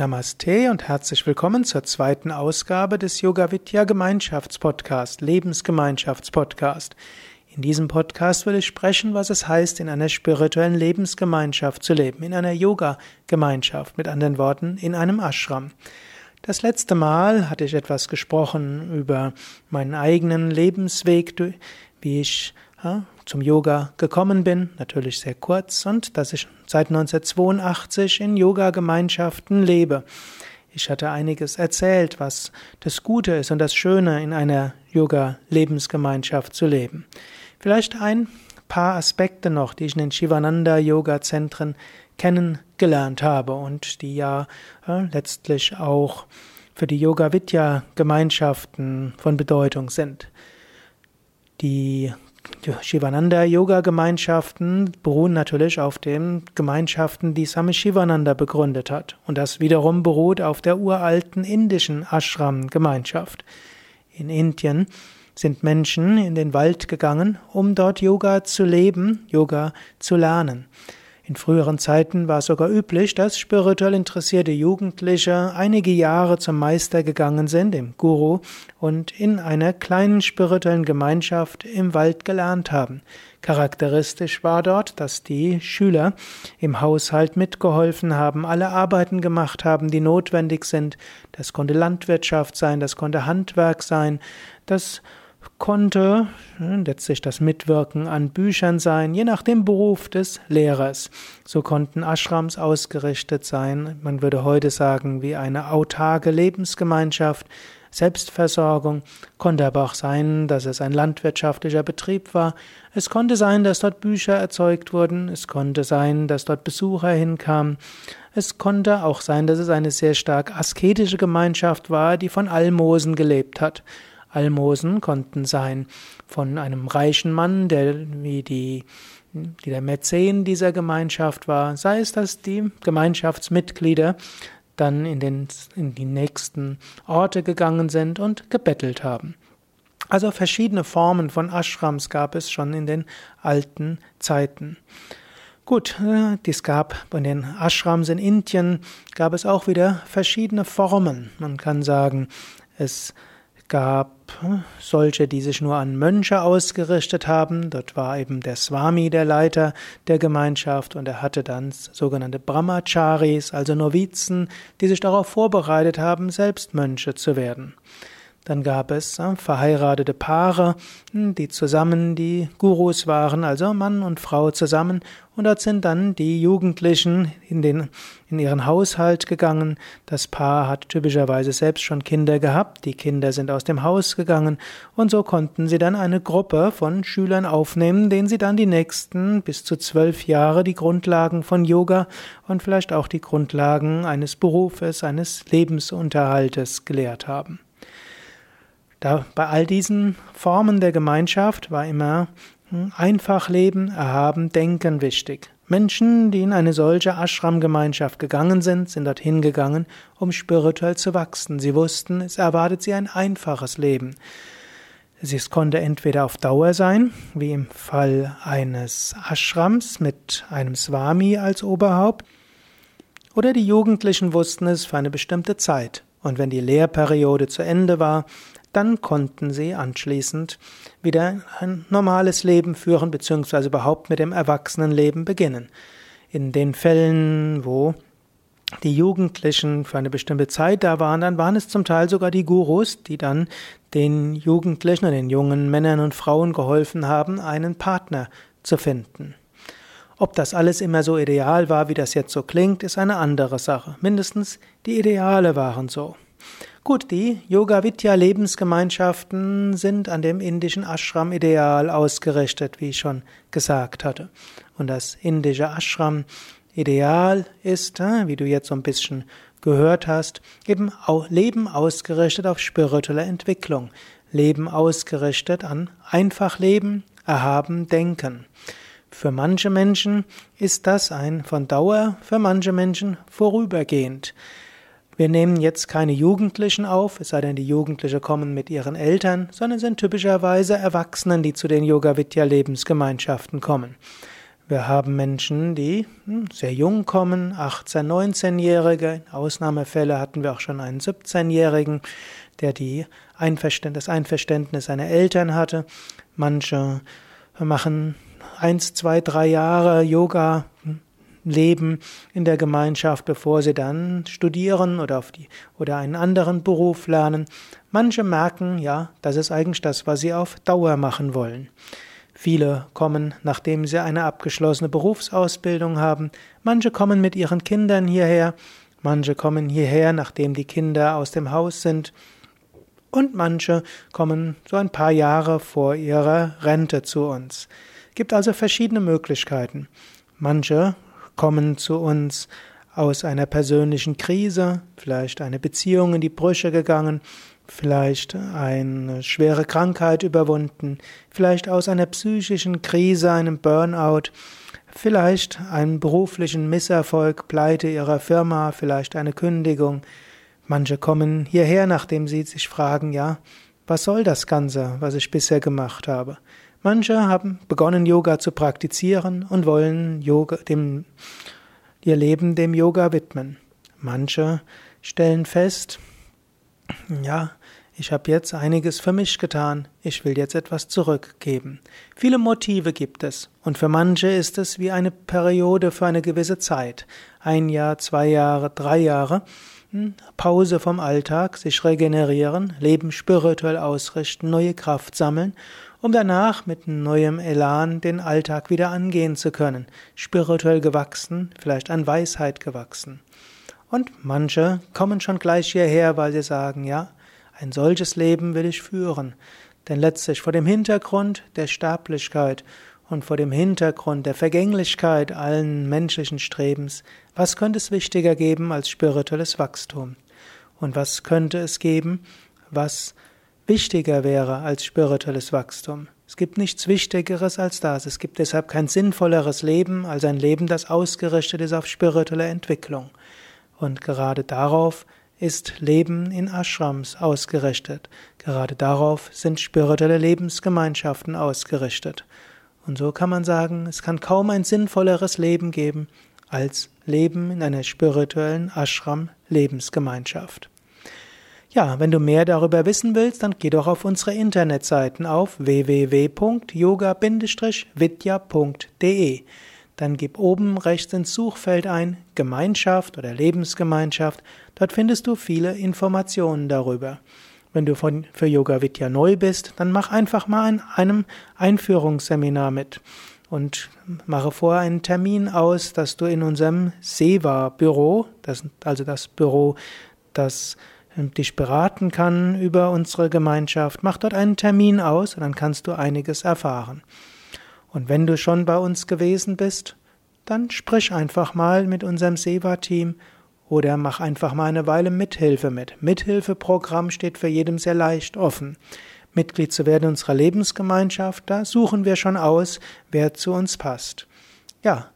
Namaste und herzlich willkommen zur zweiten Ausgabe des Yoga Vidya Gemeinschaftspodcast, Lebensgemeinschaftspodcast. In diesem Podcast will ich sprechen, was es heißt, in einer spirituellen Lebensgemeinschaft zu leben, in einer Yoga-Gemeinschaft, mit anderen Worten, in einem Ashram. Das letzte Mal hatte ich etwas gesprochen über meinen eigenen Lebensweg, wie ich zum Yoga gekommen bin, natürlich sehr kurz, und dass ich seit 1982 in Yoga-Gemeinschaften lebe. Ich hatte einiges erzählt, was das Gute ist und das Schöne in einer Yoga-Lebensgemeinschaft zu leben. Vielleicht ein paar Aspekte noch, die ich in den Shivananda-Yoga-Zentren kennengelernt habe und die ja äh, letztlich auch für die Yoga-Vidya-Gemeinschaften von Bedeutung sind. Die Shivananda-Yoga-Gemeinschaften beruhen natürlich auf den Gemeinschaften, die Swami Shivananda begründet hat. Und das wiederum beruht auf der uralten indischen Ashram-Gemeinschaft. In Indien sind Menschen in den Wald gegangen, um dort Yoga zu leben, Yoga zu lernen. In früheren Zeiten war es sogar üblich, dass spirituell interessierte Jugendliche einige Jahre zum Meister gegangen sind, dem Guru, und in einer kleinen spirituellen Gemeinschaft im Wald gelernt haben. Charakteristisch war dort, dass die Schüler im Haushalt mitgeholfen haben, alle Arbeiten gemacht haben, die notwendig sind. Das konnte Landwirtschaft sein, das konnte Handwerk sein, das konnte letztlich das Mitwirken an Büchern sein, je nach dem Beruf des Lehrers. So konnten Ashrams ausgerichtet sein, man würde heute sagen, wie eine autarke Lebensgemeinschaft, Selbstversorgung, konnte aber auch sein, dass es ein landwirtschaftlicher Betrieb war. Es konnte sein, dass dort Bücher erzeugt wurden. Es konnte sein, dass dort Besucher hinkamen. Es konnte auch sein, dass es eine sehr stark asketische Gemeinschaft war, die von Almosen gelebt hat. Almosen konnten sein von einem reichen Mann, der wie die, die der Mäzen dieser Gemeinschaft war, sei es, dass die Gemeinschaftsmitglieder dann in, den, in die nächsten Orte gegangen sind und gebettelt haben. Also verschiedene Formen von Ashrams gab es schon in den alten Zeiten. Gut, äh, dies gab bei den Ashrams in Indien gab es auch wieder verschiedene Formen. Man kann sagen, es gab solche, die sich nur an Mönche ausgerichtet haben. Dort war eben der Swami der Leiter der Gemeinschaft und er hatte dann sogenannte Brahmacharis, also Novizen, die sich darauf vorbereitet haben, selbst Mönche zu werden. Dann gab es äh, verheiratete Paare, hm, die zusammen die Gurus waren, also Mann und Frau zusammen. Und dort sind dann die Jugendlichen in, den, in ihren Haushalt gegangen. Das Paar hat typischerweise selbst schon Kinder gehabt. Die Kinder sind aus dem Haus gegangen. Und so konnten sie dann eine Gruppe von Schülern aufnehmen, denen sie dann die nächsten bis zu zwölf Jahre die Grundlagen von Yoga und vielleicht auch die Grundlagen eines Berufes, eines Lebensunterhaltes gelehrt haben. Da, bei all diesen Formen der Gemeinschaft war immer hm, einfach leben, erhaben, denken wichtig. Menschen, die in eine solche Ashram-Gemeinschaft gegangen sind, sind dorthin gegangen, um spirituell zu wachsen. Sie wussten, es erwartet sie ein einfaches Leben. Es konnte entweder auf Dauer sein, wie im Fall eines Ashrams mit einem Swami als Oberhaupt, oder die Jugendlichen wussten es für eine bestimmte Zeit. Und wenn die Lehrperiode zu Ende war, dann konnten sie anschließend wieder ein normales Leben führen, beziehungsweise überhaupt mit dem Erwachsenenleben beginnen. In den Fällen, wo die Jugendlichen für eine bestimmte Zeit da waren, dann waren es zum Teil sogar die Gurus, die dann den Jugendlichen und den jungen Männern und Frauen geholfen haben, einen Partner zu finden. Ob das alles immer so ideal war, wie das jetzt so klingt, ist eine andere Sache. Mindestens die Ideale waren so. Gut, die Yoga Vidya Lebensgemeinschaften sind an dem indischen Ashram Ideal ausgerichtet, wie ich schon gesagt hatte. Und das indische Ashram Ideal ist, äh, wie du jetzt so ein bisschen gehört hast, eben Leben ausgerichtet auf spirituelle Entwicklung, Leben ausgerichtet an einfach Leben, erhaben Denken. Für manche Menschen ist das ein von Dauer, für manche Menschen vorübergehend. Wir nehmen jetzt keine Jugendlichen auf, es sei denn, die Jugendlichen kommen mit ihren Eltern, sondern sind typischerweise Erwachsenen, die zu den Yoga Lebensgemeinschaften kommen. Wir haben Menschen, die hm, sehr jung kommen, 18-, 19-Jährige. In Ausnahmefällen hatten wir auch schon einen 17-Jährigen, der die Einverständnis, das Einverständnis seiner Eltern hatte. Manche machen eins, zwei, drei Jahre Yoga, leben in der Gemeinschaft, bevor sie dann studieren oder auf die oder einen anderen Beruf lernen. Manche merken, ja, das ist eigentlich das, was sie auf Dauer machen wollen. Viele kommen, nachdem sie eine abgeschlossene Berufsausbildung haben. Manche kommen mit ihren Kindern hierher. Manche kommen hierher, nachdem die Kinder aus dem Haus sind. Und manche kommen so ein paar Jahre vor ihrer Rente zu uns. Es gibt also verschiedene Möglichkeiten. Manche kommen zu uns aus einer persönlichen Krise, vielleicht eine Beziehung in die Brüche gegangen, vielleicht eine schwere Krankheit überwunden, vielleicht aus einer psychischen Krise, einem Burnout, vielleicht einen beruflichen Misserfolg, Pleite ihrer Firma, vielleicht eine Kündigung. Manche kommen hierher, nachdem sie sich fragen, ja, was soll das Ganze, was ich bisher gemacht habe? Manche haben begonnen, Yoga zu praktizieren und wollen Yoga, dem, ihr Leben dem Yoga widmen. Manche stellen fest, ja, ich habe jetzt einiges für mich getan, ich will jetzt etwas zurückgeben. Viele Motive gibt es, und für manche ist es wie eine Periode für eine gewisse Zeit. Ein Jahr, zwei Jahre, drei Jahre. Hm, Pause vom Alltag, sich regenerieren, Leben spirituell ausrichten, neue Kraft sammeln, um danach mit neuem Elan den Alltag wieder angehen zu können, spirituell gewachsen, vielleicht an Weisheit gewachsen. Und manche kommen schon gleich hierher, weil sie sagen, ja, ein solches Leben will ich führen. Denn letztlich vor dem Hintergrund der Sterblichkeit und vor dem Hintergrund der Vergänglichkeit allen menschlichen Strebens, was könnte es wichtiger geben als spirituelles Wachstum? Und was könnte es geben, was wichtiger wäre als spirituelles Wachstum? Es gibt nichts Wichtigeres als das. Es gibt deshalb kein sinnvolleres Leben als ein Leben, das ausgerichtet ist auf spirituelle Entwicklung. Und gerade darauf ist Leben in Ashrams ausgerichtet. Gerade darauf sind spirituelle Lebensgemeinschaften ausgerichtet. Und so kann man sagen, es kann kaum ein sinnvolleres Leben geben als Leben in einer spirituellen Ashram-Lebensgemeinschaft. Ja, wenn du mehr darüber wissen willst, dann geh doch auf unsere Internetseiten auf www.yoga-vidya.de. Dann gib oben rechts ins Suchfeld ein Gemeinschaft oder Lebensgemeinschaft. Dort findest du viele Informationen darüber. Wenn du von, für Yoga Vidya neu bist, dann mach einfach mal an einem Einführungsseminar mit und mache vorher einen Termin aus, dass du in unserem Seva-Büro, also das Büro, das dich beraten kann über unsere Gemeinschaft, mach dort einen Termin aus und dann kannst du einiges erfahren. Und wenn du schon bei uns gewesen bist, dann sprich einfach mal mit unserem Seva-Team oder mach einfach mal eine Weile Mithilfe mit. Mithilfeprogramm steht für jedem sehr leicht offen. Mitglied zu werden unserer Lebensgemeinschaft, da suchen wir schon aus, wer zu uns passt. Ja,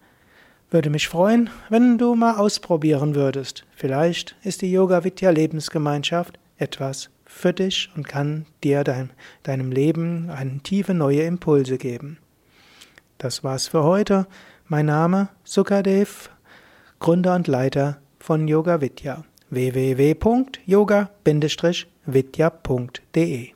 würde mich freuen, wenn du mal ausprobieren würdest. Vielleicht ist die Yoga Vidya Lebensgemeinschaft etwas für dich und kann dir dein, deinem Leben eine tiefe neue Impulse geben. Das war's für heute. Mein Name Sukadev, Gründer und Leiter von Yoga Vidya. www.yoga-vidya.de